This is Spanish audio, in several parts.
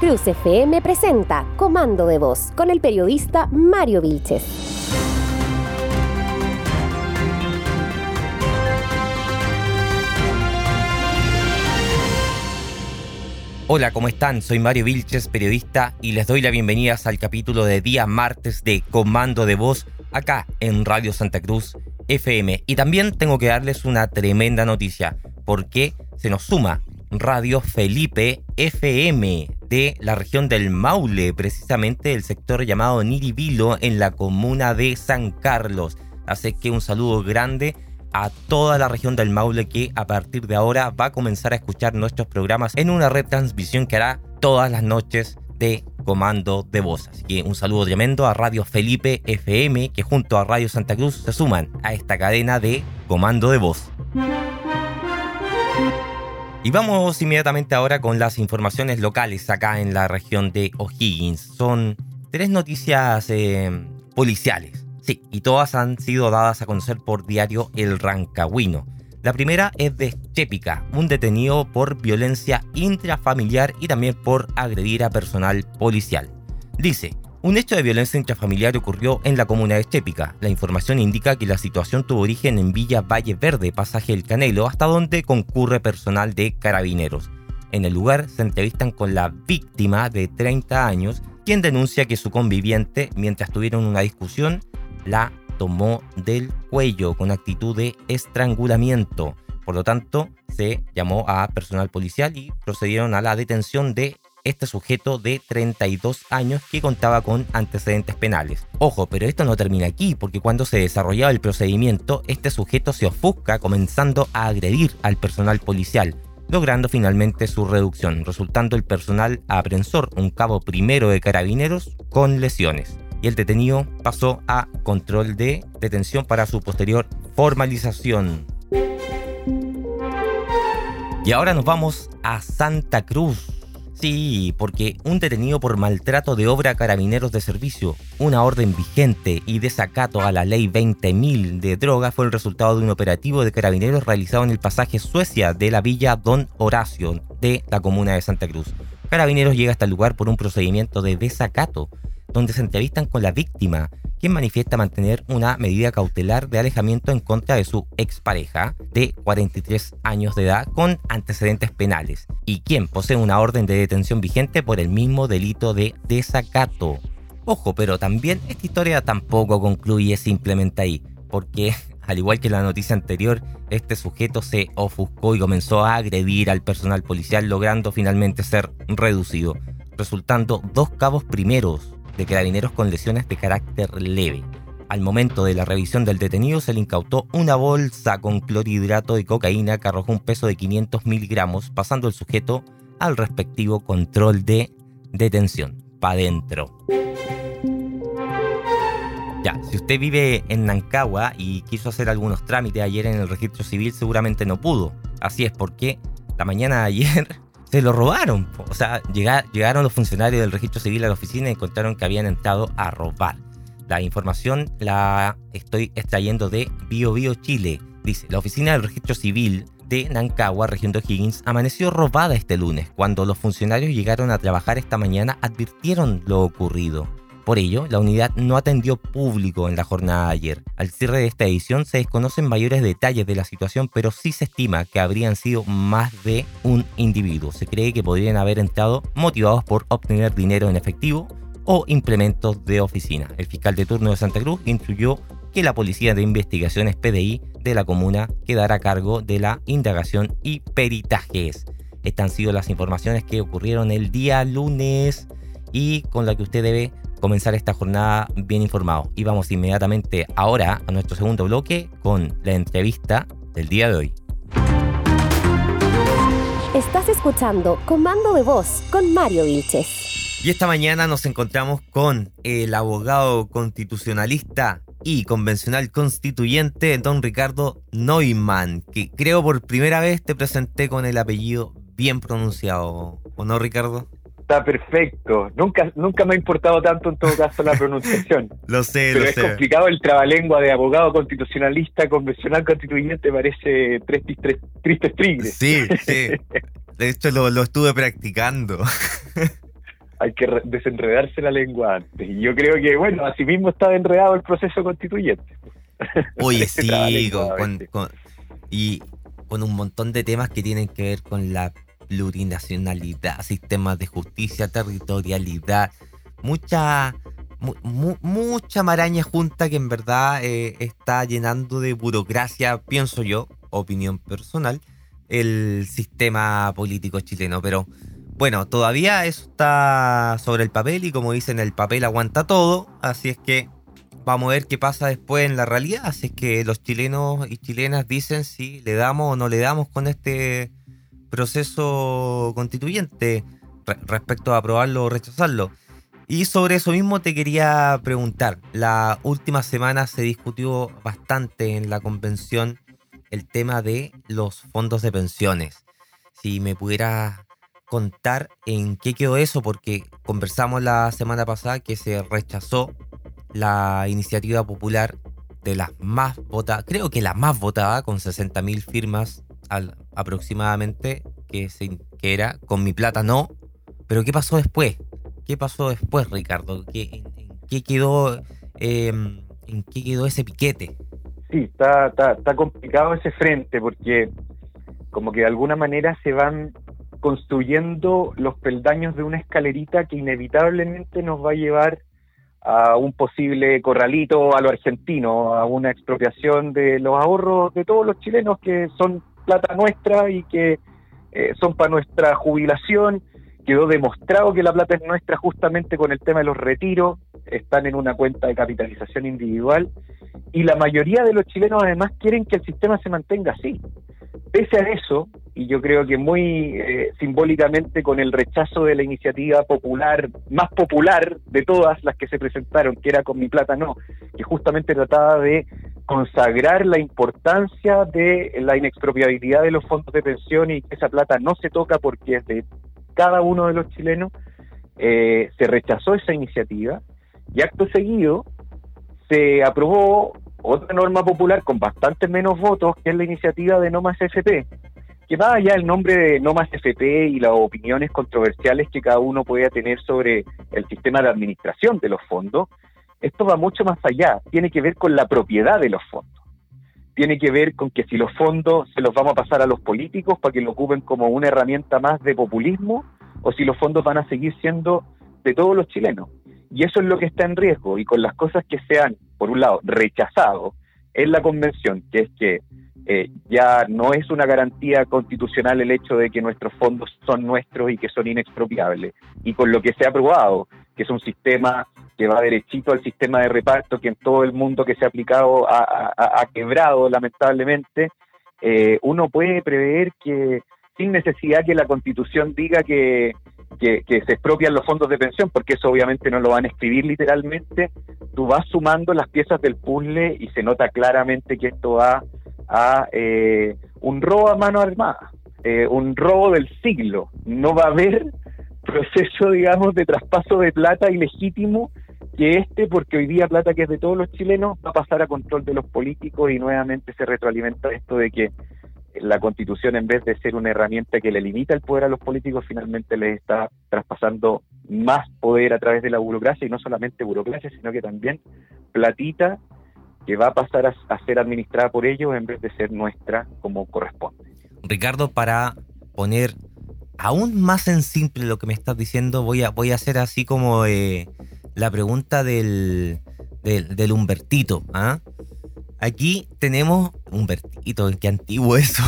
Cruz FM presenta Comando de Voz con el periodista Mario Vilches. Hola, ¿cómo están? Soy Mario Vilches, periodista, y les doy la bienvenida al capítulo de día martes de Comando de Voz acá en Radio Santa Cruz FM. Y también tengo que darles una tremenda noticia, porque se nos suma Radio Felipe FM de la región del Maule, precisamente el sector llamado Niribilo en la comuna de San Carlos. Así que un saludo grande a toda la región del Maule que a partir de ahora va a comenzar a escuchar nuestros programas en una retransmisión que hará todas las noches de comando de voz. Así que un saludo tremendo a Radio Felipe FM que junto a Radio Santa Cruz se suman a esta cadena de comando de voz. Y vamos inmediatamente ahora con las informaciones locales acá en la región de O'Higgins. Son tres noticias eh, policiales. Sí, y todas han sido dadas a conocer por diario El Rancagüino. La primera es de Chépica, un detenido por violencia intrafamiliar y también por agredir a personal policial. Dice, un hecho de violencia intrafamiliar ocurrió en la comuna de Chépica. La información indica que la situación tuvo origen en Villa Valle Verde, pasaje El Canelo, hasta donde concurre personal de carabineros. En el lugar se entrevistan con la víctima de 30 años, quien denuncia que su conviviente, mientras tuvieron una discusión, la tomó del cuello con actitud de estrangulamiento. Por lo tanto, se llamó a personal policial y procedieron a la detención de este sujeto de 32 años que contaba con antecedentes penales. Ojo, pero esto no termina aquí, porque cuando se desarrollaba el procedimiento, este sujeto se ofusca comenzando a agredir al personal policial, logrando finalmente su reducción, resultando el personal aprensor, un cabo primero de carabineros, con lesiones. Y el detenido pasó a control de detención para su posterior formalización. Y ahora nos vamos a Santa Cruz, Sí, porque un detenido por maltrato de obra a carabineros de servicio, una orden vigente y desacato a la ley 20.000 de droga fue el resultado de un operativo de carabineros realizado en el pasaje Suecia de la villa Don Horacio de la comuna de Santa Cruz. Carabineros llega hasta el lugar por un procedimiento de desacato, donde se entrevistan con la víctima, quien manifiesta mantener una medida cautelar de alejamiento en contra de su expareja de 43 años de edad con antecedentes penales y quien posee una orden de detención vigente por el mismo delito de desacato. Ojo, pero también esta historia tampoco concluye simplemente ahí, porque al igual que la noticia anterior, este sujeto se ofuscó y comenzó a agredir al personal policial logrando finalmente ser reducido, resultando dos cabos primeros de carabineros con lesiones de carácter leve. Al momento de la revisión del detenido se le incautó una bolsa con clorhidrato de cocaína que arrojó un peso de 500 miligramos, pasando el sujeto al respectivo control de detención. Pa' dentro. Ya, si usted vive en Nancagua y quiso hacer algunos trámites ayer en el registro civil, seguramente no pudo. Así es porque la mañana de ayer se lo robaron. O sea, llegaron los funcionarios del registro civil a la oficina y encontraron que habían entrado a robar. La información la estoy extrayendo de Bio Bio Chile. Dice, la oficina del registro civil de Nancagua, región de O'Higgins, amaneció robada este lunes. Cuando los funcionarios llegaron a trabajar esta mañana, advirtieron lo ocurrido. Por ello, la unidad no atendió público en la jornada de ayer. Al cierre de esta edición se desconocen mayores detalles de la situación, pero sí se estima que habrían sido más de un individuo. Se cree que podrían haber entrado motivados por obtener dinero en efectivo o implementos de oficina. El fiscal de turno de Santa Cruz instruyó que la Policía de Investigaciones PDI de la comuna quedará a cargo de la indagación y peritajes. Estas han sido las informaciones que ocurrieron el día lunes y con la que usted debe comenzar esta jornada bien informado. Y vamos inmediatamente ahora a nuestro segundo bloque con la entrevista del día de hoy. Estás escuchando Comando de Voz con Mario Vilches. Y esta mañana nos encontramos con el abogado constitucionalista y convencional constituyente don Ricardo Neumann, que creo por primera vez te presenté con el apellido bien pronunciado, ¿o no Ricardo? Está perfecto. Nunca, nunca me ha importado tanto en todo caso la pronunciación. lo sé, Pero lo es complicado el trabalengua de abogado constitucionalista, convencional constituyente, parece tres, tres tristes tigres. Sí, sí. De hecho lo, lo estuve practicando. hay que desenredarse la lengua antes. Y yo creo que, bueno, así mismo está enredado el proceso constituyente. Oye, sí, y con un montón de temas que tienen que ver con la plurinacionalidad, sistemas de justicia, territorialidad, mucha, mucha maraña junta que en verdad eh, está llenando de burocracia, pienso yo, opinión personal, el sistema político chileno. Pero bueno, todavía eso está sobre el papel y como dicen, el papel aguanta todo, así es que vamos a ver qué pasa después en la realidad. Así es que los chilenos y chilenas dicen si le damos o no le damos con este proceso constituyente respecto a aprobarlo o rechazarlo. Y sobre eso mismo te quería preguntar. La última semana se discutió bastante en la convención el tema de los fondos de pensiones. Si me pudieras contar en qué quedó eso, porque conversamos la semana pasada que se rechazó la iniciativa popular de las más votadas, creo que la más votada, con 60.000 firmas al, aproximadamente, que, se, que era con mi plata no. Pero ¿qué pasó después? ¿Qué pasó después, Ricardo? ¿Qué, en, qué quedó, em, ¿En qué quedó ese piquete? Sí, está, está complicado ese frente porque como que de alguna manera se van construyendo los peldaños de una escalerita que inevitablemente nos va a llevar a un posible corralito a lo argentino, a una expropiación de los ahorros de todos los chilenos que son plata nuestra y que eh, son para nuestra jubilación. Quedó demostrado que la plata es nuestra justamente con el tema de los retiros, están en una cuenta de capitalización individual y la mayoría de los chilenos además quieren que el sistema se mantenga así. Pese a eso, y yo creo que muy eh, simbólicamente con el rechazo de la iniciativa popular, más popular de todas las que se presentaron, que era con mi plata no, que justamente trataba de consagrar la importancia de la inexpropiabilidad de los fondos de pensión y que esa plata no se toca porque es de cada uno de los chilenos, eh, se rechazó esa iniciativa y acto seguido se aprobó otra norma popular con bastante menos votos, que es la iniciativa de No Más FP, que más allá el nombre de No Más FP y las opiniones controversiales que cada uno pueda tener sobre el sistema de administración de los fondos, esto va mucho más allá, tiene que ver con la propiedad de los fondos. Tiene que ver con que si los fondos se los vamos a pasar a los políticos para que lo ocupen como una herramienta más de populismo, o si los fondos van a seguir siendo de todos los chilenos. Y eso es lo que está en riesgo. Y con las cosas que se han, por un lado, rechazado en la convención, que es que eh, ya no es una garantía constitucional el hecho de que nuestros fondos son nuestros y que son inexpropiables. Y con lo que se ha aprobado, que es un sistema que va derechito al sistema de reparto que en todo el mundo que se ha aplicado ha, quebrado lamentablemente, eh, uno puede prever que sin necesidad que la constitución diga que que, se expropian los fondos de pensión, porque eso obviamente no lo van a escribir literalmente, tú vas sumando las piezas del puzzle y se nota claramente que esto va a eh, un robo a mano armada, eh, un robo del siglo. No va a haber proceso, digamos, de traspaso de plata ilegítimo que este, porque hoy día plata que es de todos los chilenos, va a pasar a control de los políticos y nuevamente se retroalimenta esto de que la constitución en vez de ser una herramienta que le limita el poder a los políticos, finalmente les está traspasando más poder a través de la burocracia y no solamente burocracia, sino que también platita que va a pasar a, ser administrada por ellos en vez de ser nuestra como corresponde. Ricardo, para poner aún más en simple lo que me estás diciendo, voy a, voy a hacer así como eh, la pregunta del, del, del Humbertito. ¿ah? Aquí tenemos un vertito, qué antiguo eso.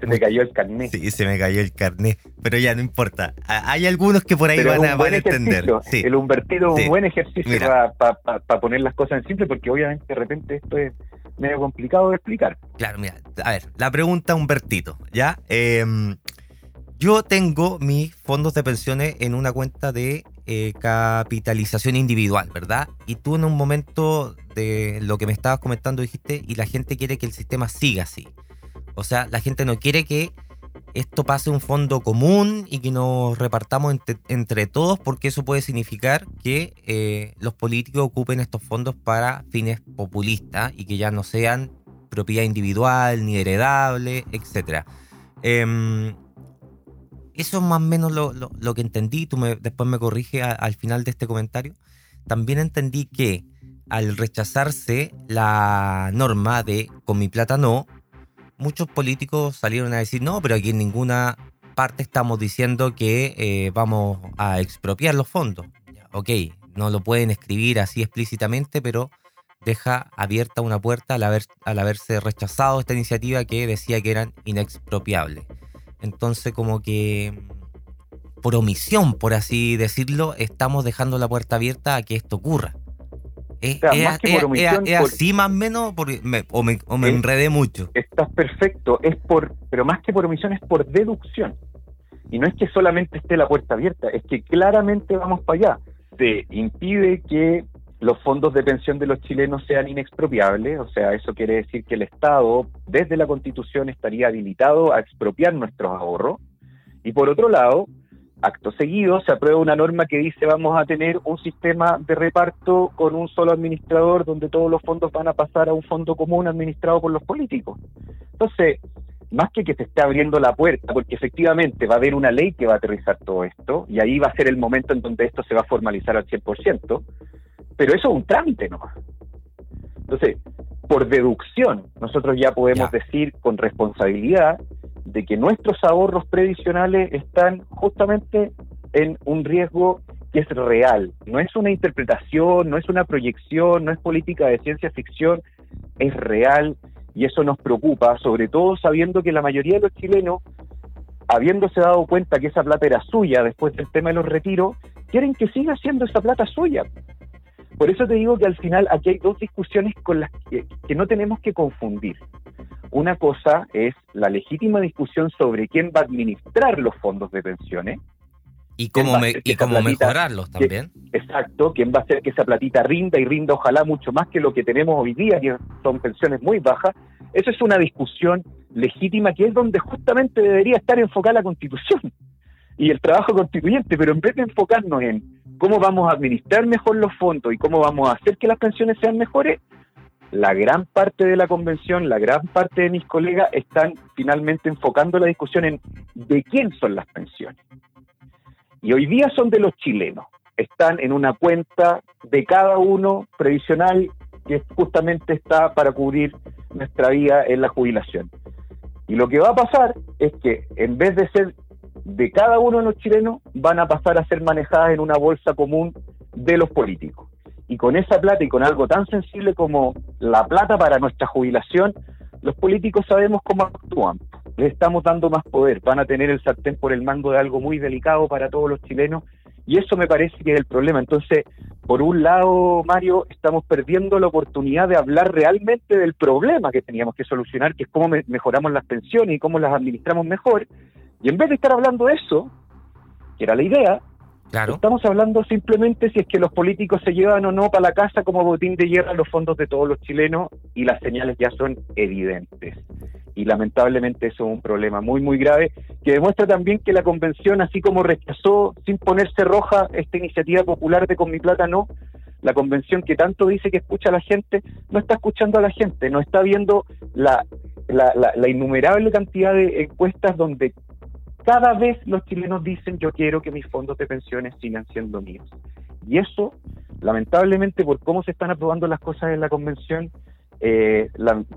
Se me cayó el carnet. Sí, se me cayó el carnet, pero ya no importa. Hay algunos que por ahí van, a, entender. El Humbertito es un buen ejercicio para poner las cosas en simple, porque obviamente de repente esto es medio complicado de explicar. Claro, mira, a ver, la pregunta Humbertito, ¿ya? Em, yo tengo mis fondos de pensiones en una cuenta de eh, capitalización individual, ¿verdad? Y tú en un momento de lo que me estabas comentando dijiste, y la gente quiere que el sistema siga así. O sea, la gente no quiere que esto pase un fondo común y que nos repartamos entre, todos, porque eso puede significar que eh, los políticos ocupen estos fondos para fines populistas y que ya no sean propiedad individual ni heredable, etc. eso es más o menos lo, que entendí. Tú me, después me corrige al final de este comentario. También entendí que al rechazarse la norma de con mi plata no, muchos políticos salieron a decir no, pero aquí en ninguna parte estamos diciendo que eh, vamos a expropiar los fondos. Ok, no lo pueden escribir así explícitamente, pero deja abierta una puerta al, haber, al haberse rechazado esta iniciativa que decía que eran inexpropiables. Entonces como que por omisión, por así decirlo, estamos dejando la puerta abierta a que esto ocurra. Es, así más o menos o me, o me enredé mucho. Estás perfecto, es por, pero más que por omisión es por deducción. Y no es que solamente esté la puerta abierta, es que claramente vamos para allá. Se impide que los fondos de pensión de los chilenos sean inexpropiables, o sea, eso quiere decir que el Estado, desde la Constitución, estaría habilitado a expropiar nuestros ahorros. Y por otro lado, acto seguido, se aprueba una norma que dice vamos a tener un sistema de reparto con un solo administrador donde todos los fondos van a pasar a un fondo común administrado por los políticos. Entonces, más que que se esté abriendo la puerta, porque efectivamente va a haber una ley que va a aterrizar todo esto, y ahí va a ser el momento en donde esto se va a formalizar al 100%, pero eso es un trámite nomás. Entonces, por deducción, nosotros ya podemos decir con responsabilidad de que nuestros ahorros previsionales están justamente en un riesgo que es real. No es una interpretación, no es una proyección, no es política de ciencia ficción, es real y eso nos preocupa, sobre todo sabiendo que la mayoría de los chilenos, habiéndose dado cuenta que esa plata era suya después del tema de los retiros, quieren que siga siendo esa plata suya. Por eso te digo que al final aquí hay dos discusiones con las que, no tenemos que confundir. Una cosa es la legítima discusión sobre quién va a administrar los fondos de pensiones. Y cómo, mejorarlos también. exacto, quién va a hacer que esa platita rinda y rinda ojalá mucho más que lo que tenemos hoy día, que son pensiones muy bajas. Eso es una discusión legítima que es donde justamente debería estar enfocada la constitución y el trabajo constituyente, pero en vez de enfocarnos en cómo vamos a administrar mejor los fondos y cómo vamos a hacer que las pensiones sean mejores, la gran parte de la convención, la gran parte de mis colegas están finalmente enfocando la discusión en de quién son las pensiones. Y hoy día son de los chilenos. Están en una cuenta de cada uno previsional que justamente está para cubrir nuestra vida en la jubilación. Y lo que va a pasar es que en vez de ser de cada uno de los chilenos van a pasar a ser manejadas en una bolsa común de los políticos. Y con esa plata y con algo tan sensible como la plata para nuestra jubilación, los políticos sabemos cómo actúan. Les estamos dando más poder, van a tener el sartén por el mango de algo muy delicado para todos los chilenos y eso me parece que es el problema. Entonces, por un lado, Mario, estamos perdiendo la oportunidad de hablar realmente del problema que teníamos que solucionar, que es cómo mejoramos las pensiones y cómo las administramos mejor, y en vez de estar hablando de eso, que era la idea, estamos hablando simplemente si es que los políticos se llevan o no para la casa como botín de guerra los fondos de todos los chilenos y las señales ya son evidentes. Y lamentablemente eso es un problema muy, muy grave que demuestra también que la convención, así como rechazó sin ponerse roja esta iniciativa popular de Con mi plata no, la convención que tanto dice que escucha a la gente, no está escuchando a la gente, no está viendo la, la, la innumerable cantidad de encuestas donde cada vez los chilenos dicen yo quiero que mis fondos de pensiones sigan siendo míos. Y eso, lamentablemente, por cómo se están aprobando las cosas en la convención, eh,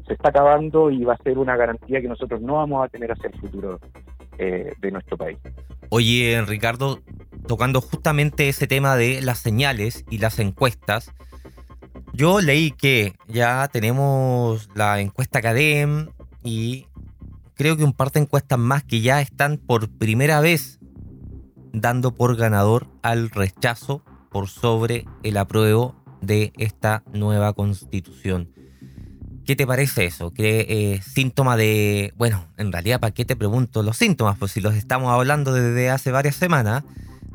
se está acabando y va a ser una garantía que nosotros no vamos a tener hacia el futuro eh, de nuestro país. Oye, Ricardo, tocando justamente ese tema de las señales y las encuestas, yo leí que ya tenemos la encuesta CADEM y creo que un par de encuestas más que ya están por primera vez dando por ganador al rechazo por sobre el apruebo de esta nueva constitución. ¿Qué te parece eso? ¿Qué eh, síntoma de... Bueno, en realidad, ¿para qué te pregunto los síntomas? Pues si los estamos hablando desde hace varias semanas,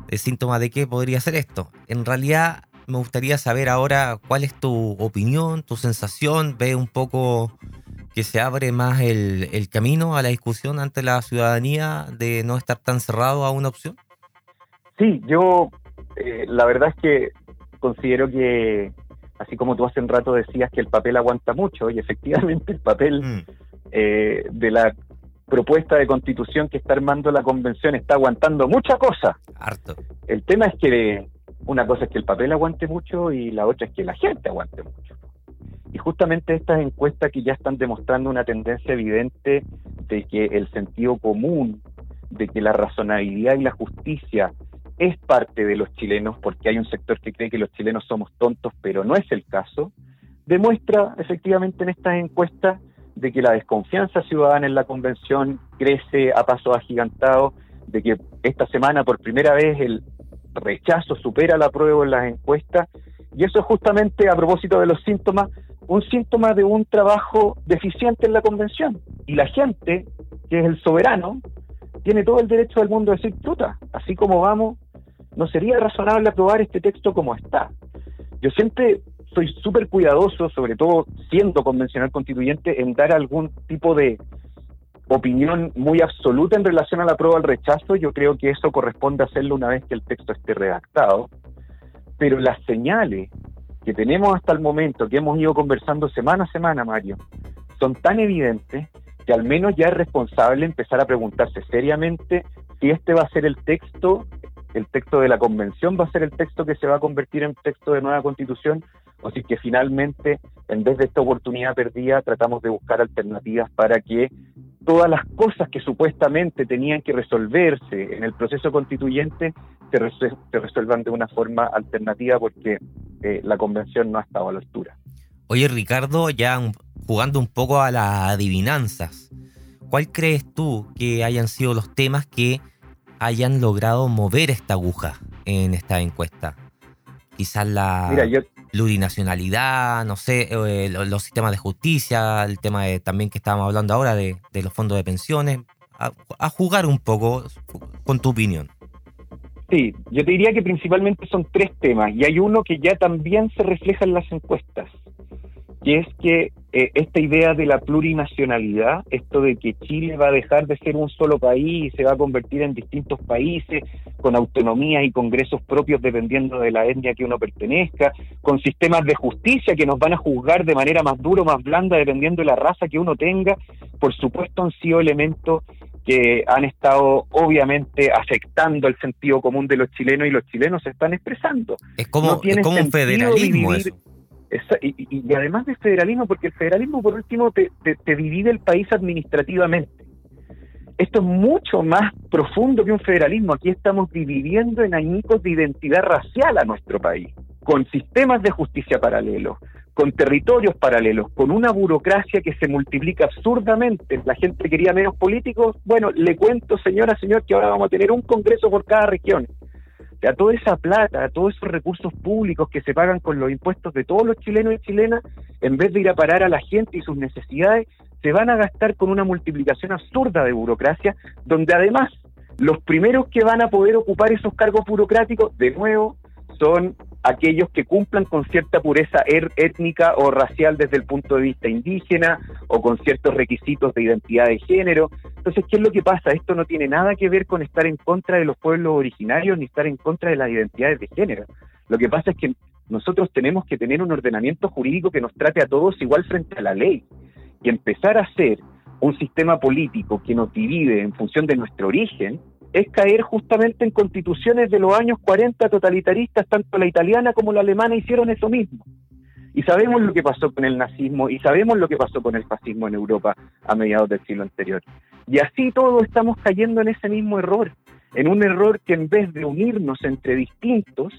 ¿de síntoma de qué podría ser esto? En realidad, me gustaría saber ahora cuál es tu opinión, tu sensación, ve un poco que se abre más el, camino a la discusión ante la ciudadanía de no estar tan cerrado a una opción? Sí, yo eh, la verdad es que considero que, así como tú hace un rato decías que el papel aguanta mucho, y efectivamente el papel mm. eh, de la propuesta de constitución que está armando la convención está aguantando mucha cosa. Harto. El tema es que una cosa es que el papel aguante mucho y la otra es que la gente aguante mucho. Y justamente estas encuestas que ya están demostrando una tendencia evidente de que el sentido común, de que la razonabilidad y la justicia es parte de los chilenos, porque hay un sector que cree que los chilenos somos tontos, pero no es el caso, demuestra efectivamente en estas encuestas de que la desconfianza ciudadana en la convención crece a pasos agigantados, de que esta semana por primera vez el rechazo supera la prueba en las encuestas, y eso es justamente a propósito de los síntomas, un síntoma de un trabajo deficiente en la convención. Y la gente, que es el soberano, tiene todo el derecho del mundo a decir, puta, así como vamos, no sería razonable aprobar este texto como está. Yo siempre soy súper cuidadoso, sobre todo siendo convencional constituyente, en dar algún tipo de opinión muy absoluta en relación a la prueba al rechazo. Yo creo que eso corresponde hacerlo una vez que el texto esté redactado. Pero las señales que tenemos hasta el momento, que hemos ido conversando semana a semana, Mario, son tan evidentes que al menos ya es responsable empezar a preguntarse seriamente si este va a ser el texto, el texto de la convención va a ser el texto que se va a convertir en texto de nueva constitución o si que finalmente, en vez de esta oportunidad perdida, tratamos de buscar alternativas para que todas las cosas que supuestamente tenían que resolverse en el proceso constituyente se, resuelvan de una forma alternativa porque eh, la convención no ha estado a la altura. Oye, Ricardo, ya jugando un poco a las adivinanzas, ¿cuál crees tú que hayan sido los temas que hayan logrado mover esta aguja en esta encuesta? Quizás la plurinacionalidad, no sé, eh, los, sistemas de justicia, el tema de, también que estábamos hablando ahora de, los fondos de pensiones, a, jugar un poco con tu opinión. Sí, yo te diría que principalmente son tres temas y hay uno que ya también se refleja en las encuestas, que es que eh, esta idea de la plurinacionalidad, esto de que Chile va a dejar de ser un solo país y se va a convertir en distintos países con autonomías y congresos propios dependiendo de la etnia que uno pertenezca, con sistemas de justicia que nos van a juzgar de manera más dura o más blanda dependiendo de la raza que uno tenga, por supuesto han sido elementos que han estado obviamente afectando el sentido común de los chilenos y los chilenos se están expresando. Es como, como un federalismo eso. Y, además de federalismo, porque el federalismo por último te, te, divide el país administrativamente. Esto es mucho más profundo que un federalismo. Aquí estamos dividiendo en añicos de identidad racial a nuestro país, con sistemas de justicia paralelos, con territorios paralelos, con una burocracia que se multiplica absurdamente. La gente quería menos políticos. Bueno, le cuento, señora, señor, que ahora vamos a tener un congreso por cada región. Sea, toda esa plata, todos esos recursos públicos que se pagan con los impuestos de todos los chilenos y chilenas, en vez de ir a parar a la gente y sus necesidades, se van a gastar con una multiplicación absurda de burocracia, donde además los primeros que van a poder ocupar esos cargos burocráticos, de nuevo, son aquellos que cumplan con cierta pureza er, étnica o racial desde el punto de vista indígena o con ciertos requisitos de identidad de género. Entonces, ¿qué es lo que pasa? Esto no tiene nada que ver con estar en contra de los pueblos originarios ni estar en contra de las identidades de género. Lo que pasa es que nosotros tenemos que tener un ordenamiento jurídico que nos trate a todos igual frente a la ley y empezar a hacer un sistema político que nos divide en función de nuestro origen, es caer justamente en constituciones de los años 40 totalitaristas, tanto la italiana como la alemana hicieron eso mismo. Y sabemos lo que pasó con el nazismo y sabemos lo que pasó con el fascismo en Europa a mediados del siglo anterior. Y así todos estamos cayendo en ese mismo error, en un error que en vez de unirnos entre distintos,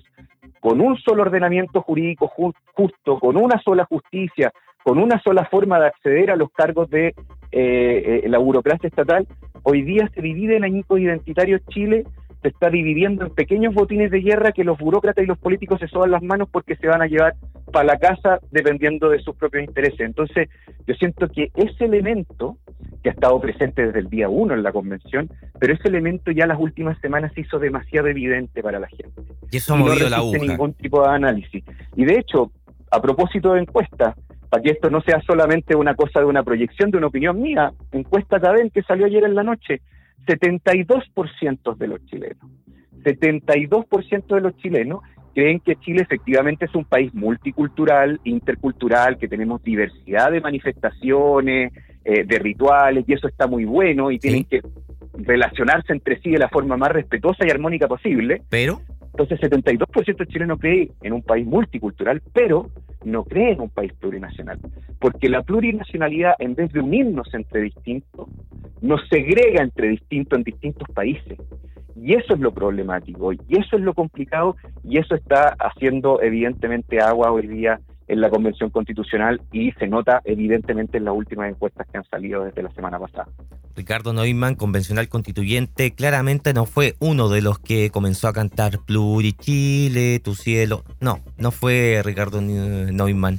con un solo ordenamiento jurídico justo, con una sola justicia, con una sola forma de acceder a los cargos de eh, eh, la burocracia estatal, hoy día se divide en añicos identitarios Chile, se está dividiendo en pequeños botines de guerra que los burócratas y los políticos se soban las manos porque se van a llevar para la casa dependiendo de sus propios intereses. Entonces, yo siento que ese elemento, que ha estado presente desde el día uno en la convención, pero ese elemento ya las últimas semanas se hizo demasiado evidente para la gente. Y eso ha movido no la ningún tipo de análisis. Y de hecho, a propósito de encuestas, para que esto no sea solamente una cosa de una proyección, de una opinión mía, encuesta Cadel que salió ayer en la noche, 72% de los chilenos, 72% de los chilenos creen que Chile efectivamente es un país multicultural, intercultural, que tenemos diversidad de manifestaciones, eh, de rituales, y eso está muy bueno, y tienen que relacionarse entre sí de la forma más respetuosa y armónica posible. Pero. Entonces, 72% de chilenos cree en un país multicultural, pero no cree en un país plurinacional. Porque la plurinacionalidad, en vez de unirnos entre distintos, nos segrega entre distintos en distintos países. Y eso es lo problemático, y eso es lo complicado, y eso está haciendo evidentemente agua hoy día en la Convención Constitucional y se nota evidentemente en las últimas encuestas que han salido desde la semana pasada. Ricardo Neumann, convencional constituyente, claramente no fue uno de los que comenzó a cantar Pluri Chile, Tu Cielo. No, no fue Ricardo Neumann.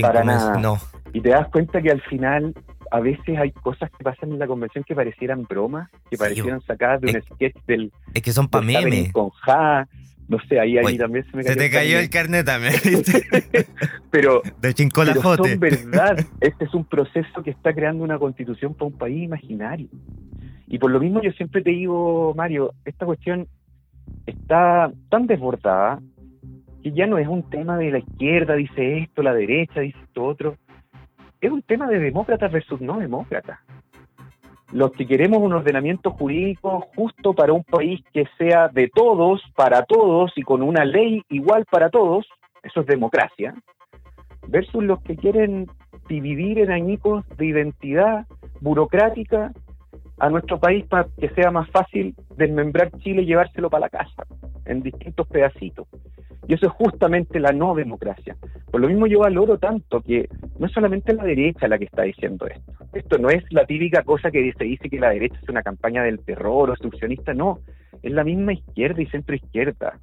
Para nada. No. Y te das cuenta que al final a veces hay cosas que pasan en la convención que parecieran bromas, que parecieran sacadas de un sketch del... Es que son pa' memes. Con ja, no sé, ahí, ahí también se me cayó. Se te cayó el carnet también. pero, de pero son verdad. Este es un proceso que está creando una constitución para un país imaginario. Y por lo mismo yo siempre te digo, Mario, esta cuestión está tan desbordada que ya no es un tema de la izquierda dice esto, la derecha dice esto otro. Es un tema de demócratas versus no demócratas los que queremos un ordenamiento jurídico justo para un país que sea de todos, para todos y con una ley igual para todos, eso es democracia, versus los que quieren dividir en añicos de identidad burocrática a nuestro país para que sea más fácil desmembrar Chile y llevárselo para la casa en distintos pedacitos. Y eso es justamente la no democracia. Por lo mismo yo valoro tanto que no es solamente la derecha la que está diciendo esto. Esto no es la típica cosa que se dice que la derecha es una campaña del terror obstruccionista, no. Es la misma izquierda y centro izquierda,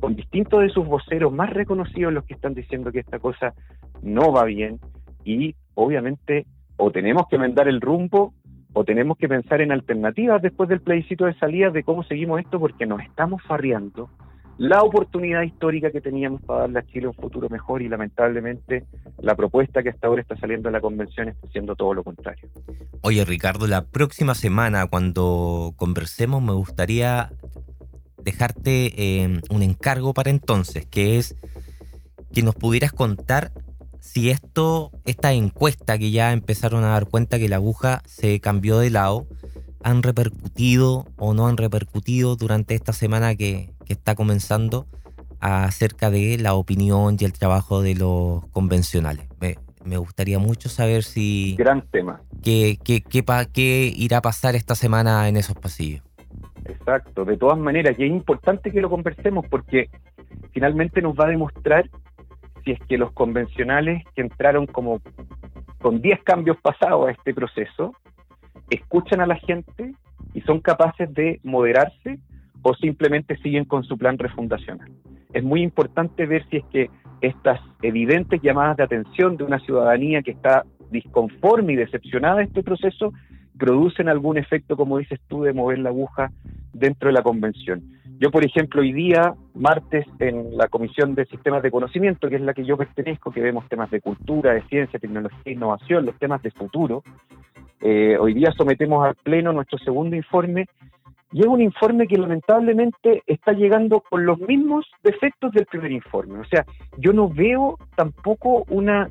con distintos de sus voceros más reconocidos los que están diciendo que esta cosa no va bien y obviamente o tenemos que enmendar el rumbo o tenemos que pensar en alternativas después del plebiscito de salida de cómo seguimos esto porque nos estamos farreando la oportunidad histórica que teníamos para darle a Chile un futuro mejor y lamentablemente la propuesta que hasta ahora está saliendo de la convención está haciendo todo lo contrario. Oye Ricardo, la próxima semana cuando conversemos me gustaría dejarte eh, un encargo para entonces, que es que nos pudieras contar si esto, esta encuesta que ya empezaron a dar cuenta que la aguja se cambió de lado, han repercutido o no han repercutido durante esta semana que, está comenzando acerca de la opinión y el trabajo de los convencionales. Me, gustaría mucho saber si... Gran tema. ¿Qué, qué, qué, qué irá a pasar esta semana en esos pasillos? Exacto, de todas maneras, y es importante que lo conversemos porque finalmente nos va a demostrar si es que los convencionales que entraron como con 10 cambios pasados a este proceso, escuchan a la gente y son capaces de moderarse o simplemente siguen con su plan refundacional. Es muy importante ver si es que estas evidentes llamadas de atención de una ciudadanía que está disconforme y decepcionada de este proceso producen algún efecto, como dices tú, de mover la aguja dentro de la convención. Yo, por ejemplo, hoy día, martes, en la Comisión de Sistemas de Conocimiento, que es la que yo pertenezco, que vemos temas de cultura, de ciencia, tecnología, innovación, los temas de futuro, eh, hoy día sometemos al Pleno nuestro segundo informe y es un informe que lamentablemente está llegando con los mismos defectos del primer informe. O sea, yo no veo tampoco una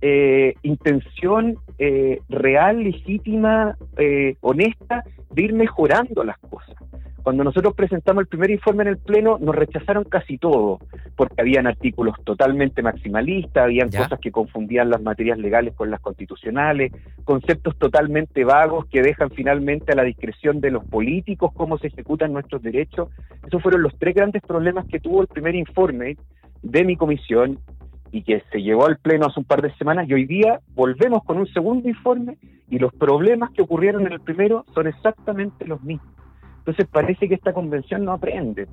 eh, intención eh, real, legítima, honesta de ir mejorando las cosas. Cuando nosotros presentamos el primer informe en el Pleno, nos rechazaron casi todo, porque habían artículos totalmente maximalistas, habían cosas que confundían las materias legales con las constitucionales, conceptos totalmente vagos que dejan finalmente a la discreción de los políticos cómo se ejecutan nuestros derechos. Esos fueron los tres grandes problemas que tuvo el primer informe de mi comisión y que se llevó al Pleno hace un par de semanas y hoy día volvemos con un segundo informe y los problemas que ocurrieron en el primero son exactamente los mismos. Entonces parece que esta convención no aprende.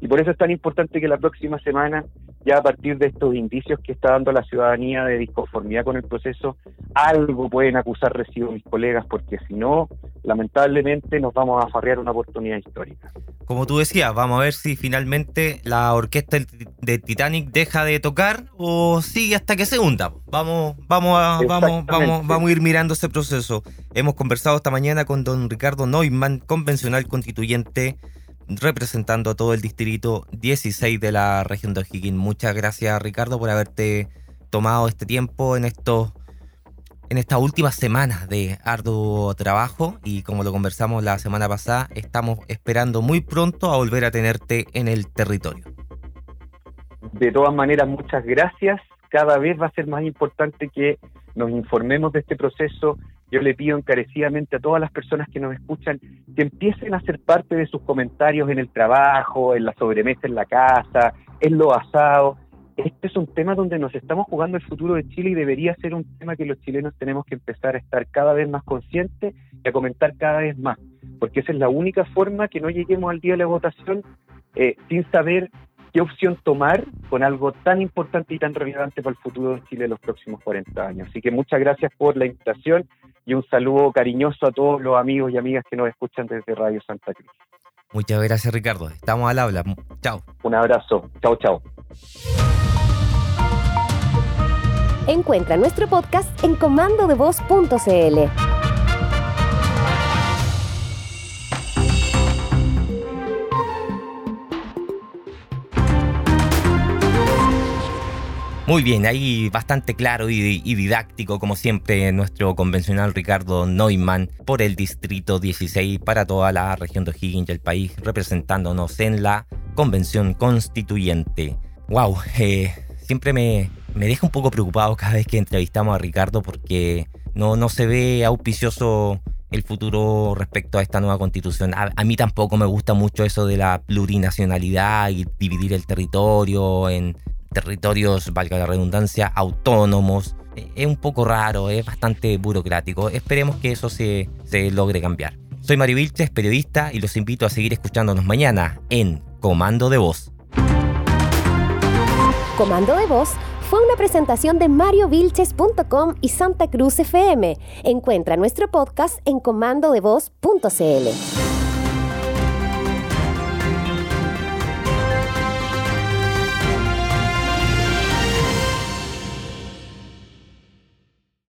Y por eso es tan importante que la próxima semana, ya a partir de estos indicios que está dando la ciudadanía de disconformidad con el proceso, algo pueden acusar recibo mis colegas, porque si no, lamentablemente nos vamos a farrear una oportunidad histórica. Como tú decías, vamos a ver si finalmente la orquesta de Titanic deja de tocar o sigue hasta que se hunda. Vamos, vamos a, vamos, vamos, vamos a ir mirando ese proceso. Hemos conversado esta mañana con don Ricardo Neumann, convencional constituyente, representando a todo el distrito 16 de la región de O'Higgins. Muchas gracias, Ricardo, por haberte tomado este tiempo en estos en estas últimas semanas de arduo trabajo y como lo conversamos la semana pasada, estamos esperando muy pronto a volver a tenerte en el territorio. De todas maneras, muchas gracias. Cada vez va a ser más importante que nos informemos de este proceso. Yo le pido encarecidamente a todas las personas que nos escuchan que empiecen a ser parte de sus comentarios en el trabajo, en la sobremesa en la casa, en lo asado. Este es un tema donde nos estamos jugando el futuro de Chile y debería ser un tema que los chilenos tenemos que empezar a estar cada vez más conscientes y a comentar cada vez más, porque esa es la única forma que no lleguemos al día de la votación eh, sin saber qué opción tomar con algo tan importante y tan relevante para el futuro de Chile en los próximos 40 años. Así que muchas gracias por la invitación y un saludo cariñoso a todos los amigos y amigas que nos escuchan desde Radio Santa Cruz. Muchas gracias Ricardo, estamos al habla. Chao. Un abrazo, chao, chao. Encuentra nuestro podcast en comandodevoz.cl. Muy bien, ahí bastante claro y, didáctico, como siempre, nuestro convencional Ricardo Neumann por el Distrito 16 para toda la región de O'Higgins del país, representándonos en la Convención Constituyente. ¡Wow! Eh, siempre me, me deja un poco preocupado cada vez que entrevistamos a Ricardo porque no, no se ve auspicioso el futuro respecto a esta nueva constitución. A, a, mí tampoco me gusta mucho eso de la plurinacionalidad y dividir el territorio en territorios, valga la redundancia, autónomos. Eh, es un poco raro, es bastante burocrático. Esperemos que eso se, se logre cambiar. Soy Mario Vilches, periodista, y los invito a seguir escuchándonos mañana en Comando de Voz. Comando de Voz fue una presentación de mariovilches.com y Santa Cruz FM. Encuentra nuestro podcast en comandodevoz.cl.